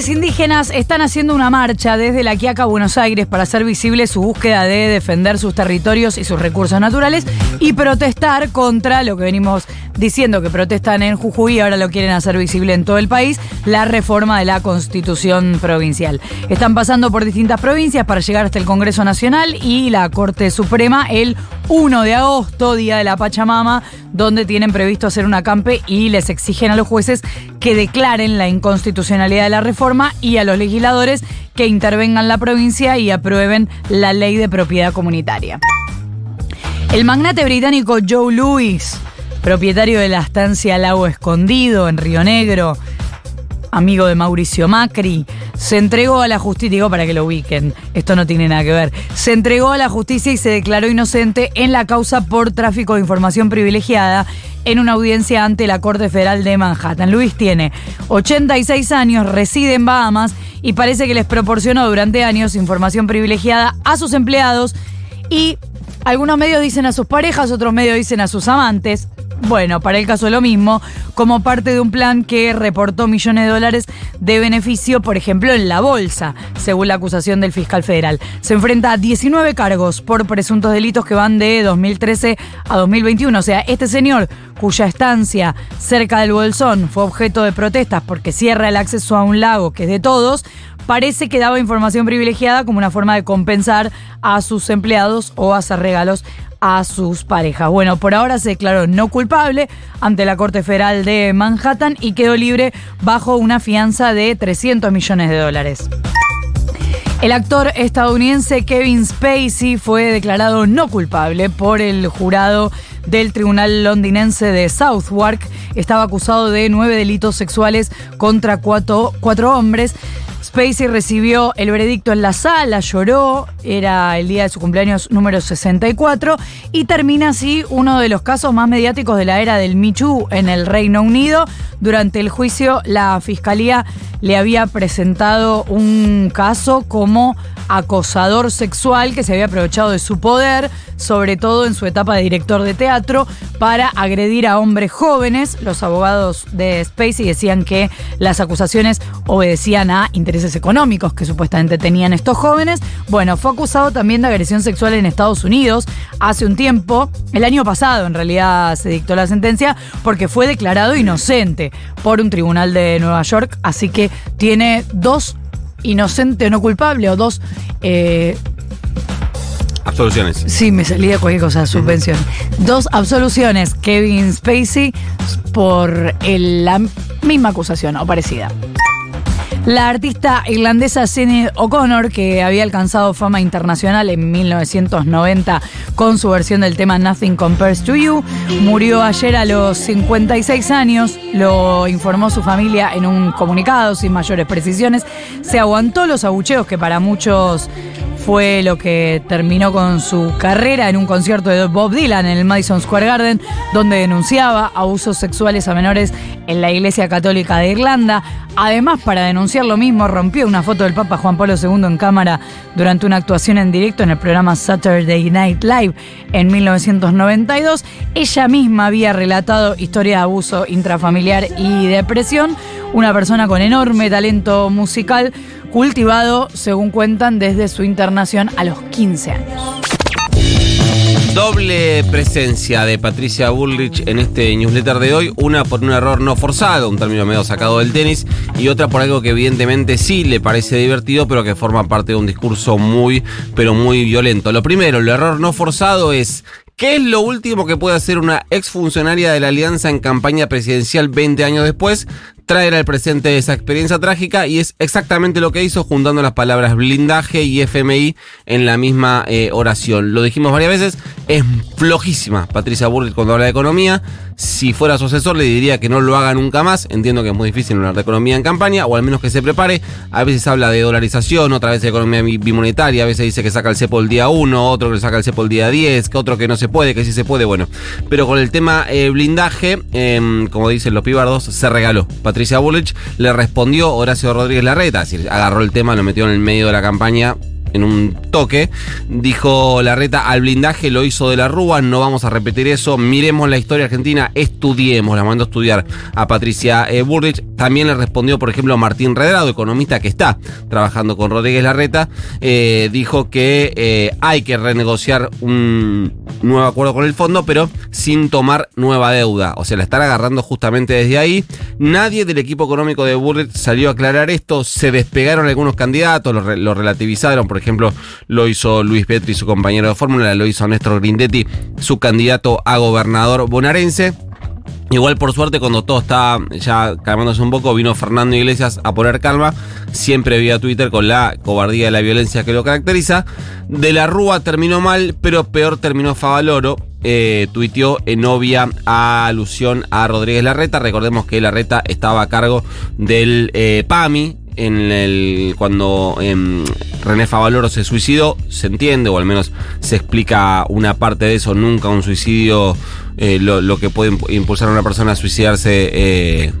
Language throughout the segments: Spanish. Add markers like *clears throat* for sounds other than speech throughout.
Comunidades indígenas están haciendo una marcha desde la Quiaca a Buenos Aires para hacer visible su búsqueda de defender sus territorios y sus recursos naturales y protestar contra lo que venimos diciendo que protestan en Jujuy y ahora lo quieren hacer visible en todo el país, la reforma de la constitución provincial. Están pasando por distintas provincias para llegar hasta el Congreso Nacional y la Corte Suprema el 1 de agosto, Día de la Pachamama, donde tienen previsto hacer un acampe y les exigen a los jueces que declaren la inconstitucionalidad de la reforma y a los legisladores que intervengan la provincia y aprueben la ley de propiedad comunitaria. El magnate británico Joe Lewis propietario de la estancia Lago Escondido en Río Negro, amigo de Mauricio Macri, se entregó a la justicia, digo para que lo ubiquen, esto no tiene nada que ver, se entregó a la justicia y se declaró inocente en la causa por tráfico de información privilegiada en una audiencia ante la Corte Federal de Manhattan. Luis tiene 86 años, reside en Bahamas y parece que les proporcionó durante años información privilegiada a sus empleados y algunos medios dicen a sus parejas, otros medios dicen a sus amantes. Bueno, para el caso lo mismo, como parte de un plan que reportó millones de dólares de beneficio, por ejemplo, en la bolsa, según la acusación del fiscal federal. Se enfrenta a 19 cargos por presuntos delitos que van de 2013 a 2021. O sea, este señor, cuya estancia cerca del Bolsón fue objeto de protestas porque cierra el acceso a un lago que es de todos, parece que daba información privilegiada como una forma de compensar a sus empleados o hacer regalos a sus parejas. Bueno, por ahora se declaró no culpable ante la Corte Federal de Manhattan y quedó libre bajo una fianza de 300 millones de dólares. El actor estadounidense Kevin Spacey fue declarado no culpable por el jurado del Tribunal Londinense de Southwark. Estaba acusado de nueve delitos sexuales contra cuatro, cuatro hombres. Spacey recibió el veredicto en la sala, lloró, era el día de su cumpleaños número 64 y termina así uno de los casos más mediáticos de la era del Michu en el Reino Unido. Durante el juicio, la fiscalía le había presentado un caso como acosador sexual que se había aprovechado de su poder, sobre todo en su etapa de director de teatro, para agredir a hombres jóvenes. Los abogados de Spacey decían que las acusaciones obedecían a intereses económicos que supuestamente tenían estos jóvenes. Bueno, fue acusado también de agresión sexual en Estados Unidos hace un tiempo. El año pasado, en realidad, se dictó la sentencia porque fue declarado inocente por un tribunal de Nueva York. Así que tiene dos inocente o no culpable o dos... Eh, Absoluciones. Sí, me salía cualquier cosa, subvención. Dos absoluciones, Kevin Spacey, por la misma acusación o parecida. La artista irlandesa Sinead O'Connor, que había alcanzado fama internacional en 1990 con su versión del tema Nothing Compares to You, murió ayer a los 56 años, lo informó su familia en un comunicado sin mayores precisiones. Se aguantó los abucheos que para muchos fue lo que terminó con su carrera en un concierto de Bob Dylan en el Madison Square Garden, donde denunciaba abusos sexuales a menores en la Iglesia Católica de Irlanda. Además, para denunciar lo mismo, rompió una foto del Papa Juan Pablo II en cámara durante una actuación en directo en el programa Saturday Night Live en 1992. Ella misma había relatado historias de abuso intrafamiliar y depresión. Una persona con enorme talento musical cultivado, según cuentan, desde su internación a los 15 años. Doble presencia de Patricia Bullrich en este newsletter de hoy, una por un error no forzado, un término medio sacado del tenis, y otra por algo que evidentemente sí le parece divertido, pero que forma parte de un discurso muy, pero muy violento. Lo primero, el error no forzado es ¿Qué es lo último que puede hacer una exfuncionaria de la Alianza en campaña presidencial 20 años después? Traer al presente esa experiencia trágica y es exactamente lo que hizo juntando las palabras blindaje y FMI en la misma eh, oración. Lo dijimos varias veces, es flojísima Patricia Burrich cuando habla de economía, Si fuera su asesor, le diría que no lo haga nunca más. Entiendo que es muy difícil hablar de economía en campaña, o al menos que se prepare. A veces habla de dolarización, otra vez de economía bimonetaria, a veces dice que saca el cepo el día 1, otro que saca el cepo el día 10, que otro que no se puede, que sí se puede, bueno. Pero con el tema eh, blindaje, em, como dicen los pibardos, se regaló. Patricia Bullrich le respondió Horacio Rodríguez Larreta, es decir, agarró el tema, lo metió en el medio de la campaña en un toque. Dijo Larreta, al blindaje lo hizo de la Rúa, no vamos a repetir eso. Miremos la historia argentina, estudiemos. La mandó a estudiar a Patricia eh, Burrich. También le respondió, por ejemplo, Martín Redrado, economista que está trabajando con Rodríguez Larreta. Eh, dijo que eh, hay que renegociar un nuevo acuerdo con el fondo, pero sin tomar nueva deuda. O sea, la están agarrando justamente desde ahí. Nadie del equipo económico de Burrich salió a aclarar esto. Se despegaron algunos candidatos, lo, relativizaron. Por ejemplo, lo hizo Luis Petri, su compañero de fórmula, lo hizo Néstor Grindetti, su candidato a gobernador bonaerense. Igual por suerte cuando todo está ya calmándose un poco, vino Fernando Iglesias a poner calma, siempre vía Twitter con la cobardía y la violencia que lo caracteriza. De la Rúa terminó mal, pero peor terminó Favaloro. Eh, tuiteó en obvia alusión a Rodríguez Larreta. Recordemos que Larreta estaba a cargo del eh, PAMI, en el cuando em, René Favaloro se suicidó, se entiende, o al menos se explica una parte de eso, nunca un suicidio, eh, lo, que puede impulsar a una persona a suicidarse eh,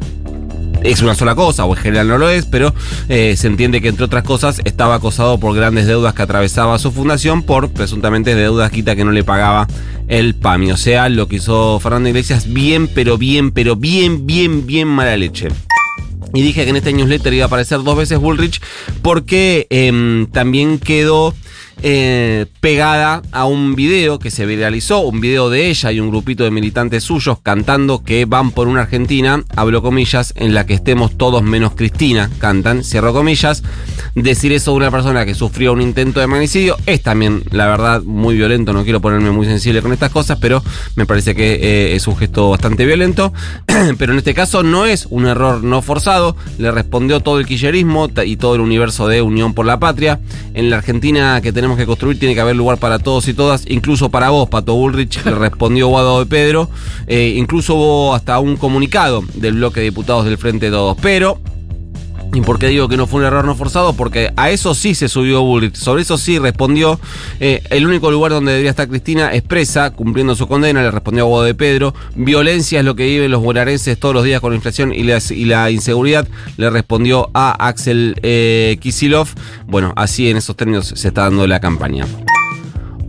es una sola cosa, o en general no lo es, pero eh, se entiende que entre otras cosas estaba acosado por grandes deudas que atravesaba su fundación por presuntamente deudas quita que no le pagaba el PAMI. O sea, lo que hizo Fernando Iglesias bien, pero bien, pero bien, bien, bien mala leche. Y dije que en este newsletter iba a aparecer dos veces Bullrich porque em, también quedó eh, pegada a un video que se viralizó, un video de ella y un grupito de militantes suyos cantando que van por una Argentina, hablo comillas, en la que estemos todos menos Cristina, cantan, cierro comillas. Decir eso de una persona que sufrió un intento de magnicidio es también, la verdad, muy violento, no quiero ponerme muy sensible con estas cosas, pero me parece que eh, es un gesto bastante violento. *clears throat* pero en este caso no es un error no forzado, le respondió todo el quillerismo y todo el universo de Unión por la Patria. En la Argentina que tenemos que construir, tiene que haber lugar para todos y todas, incluso para vos, Pato Bullrich, *laughs* le respondió Guado de Pedro, eh, incluso hubo hasta un comunicado del bloque de diputados del Frente de Todos, pero ¿Y por qué digo que no fue un error no forzado? Porque a eso sí se subió Bullrich, sobre eso sí respondió. Eh, el único lugar donde debería estar Cristina es presa, cumpliendo su condena, le respondió a Guado de Pedro. Violencia es lo que viven los bonaerenses todos los días con la inflación y la, inseguridad, le respondió a Axel eh, Kisilov. Bueno, así en esos términos se está dando la campaña.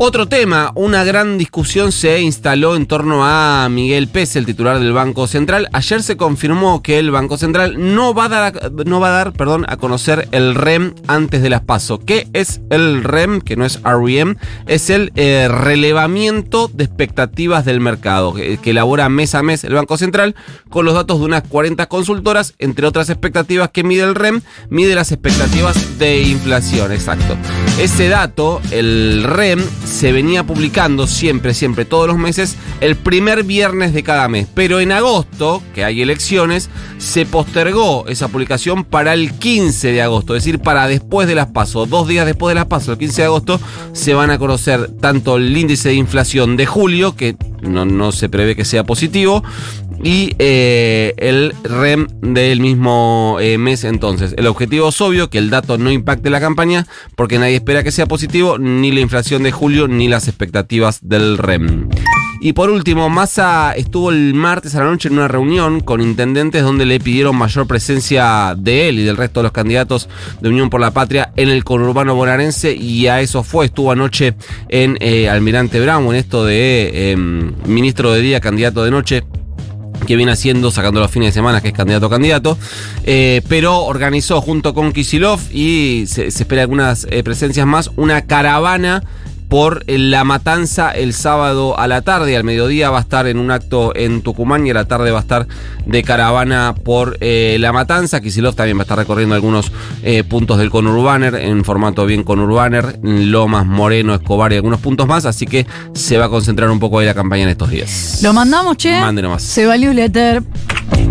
Otro tema, una gran discusión se instaló en torno a Miguel Pérez, el titular del Banco Central. Ayer se confirmó que el Banco Central no va a dar, no va a, dar perdón, a conocer el REM antes de las PASO. ¿Qué es el REM? Que no es REM, es el eh, relevamiento de expectativas del mercado, que, elabora mes a mes el Banco Central con los datos de unas 40 consultoras, entre otras expectativas que mide el REM, mide las expectativas de inflación, exacto. Ese dato, el REM, se venía publicando siempre, siempre, todos los meses, el primer viernes de cada mes. Pero en agosto, que hay elecciones, se postergó esa publicación para el 15 de agosto, es decir, para después de las pasos. Dos días después de las pasos, el 15 de agosto, se van a conocer tanto el índice de inflación de julio, que no, no se prevé que sea positivo, y eh, el REM del mismo eh, mes entonces. El objetivo es obvio, que el dato no impacte la campaña, porque nadie espera que sea positivo, ni la inflación de julio, ni las expectativas del REM. Y por último, Massa estuvo el martes a la noche en una reunión con intendentes donde le pidieron mayor presencia de él y del resto de los candidatos de Unión por la Patria en el conurbano bonaerense y a eso fue. Estuvo anoche en eh, Almirante Brown, en esto de em, ministro de día, candidato de noche que viene haciendo, sacando los fines de semana, que es candidato a candidato, eh, pero organizó junto con Kisilov y se, espera algunas eh, presencias más, una caravana por la matanza el sábado a la tarde. Al mediodía va a estar en un acto en Tucumán y a la tarde va a estar de caravana por eh, la matanza. Kisilov también va a estar recorriendo algunos eh, puntos del conurbaner en formato bien conurbaner, Lomas, Moreno, Escobar y algunos puntos más. Así que se va a concentrar un poco ahí la campaña en estos días. Lo mandamos, che. Mande nomás. Se va newsletter.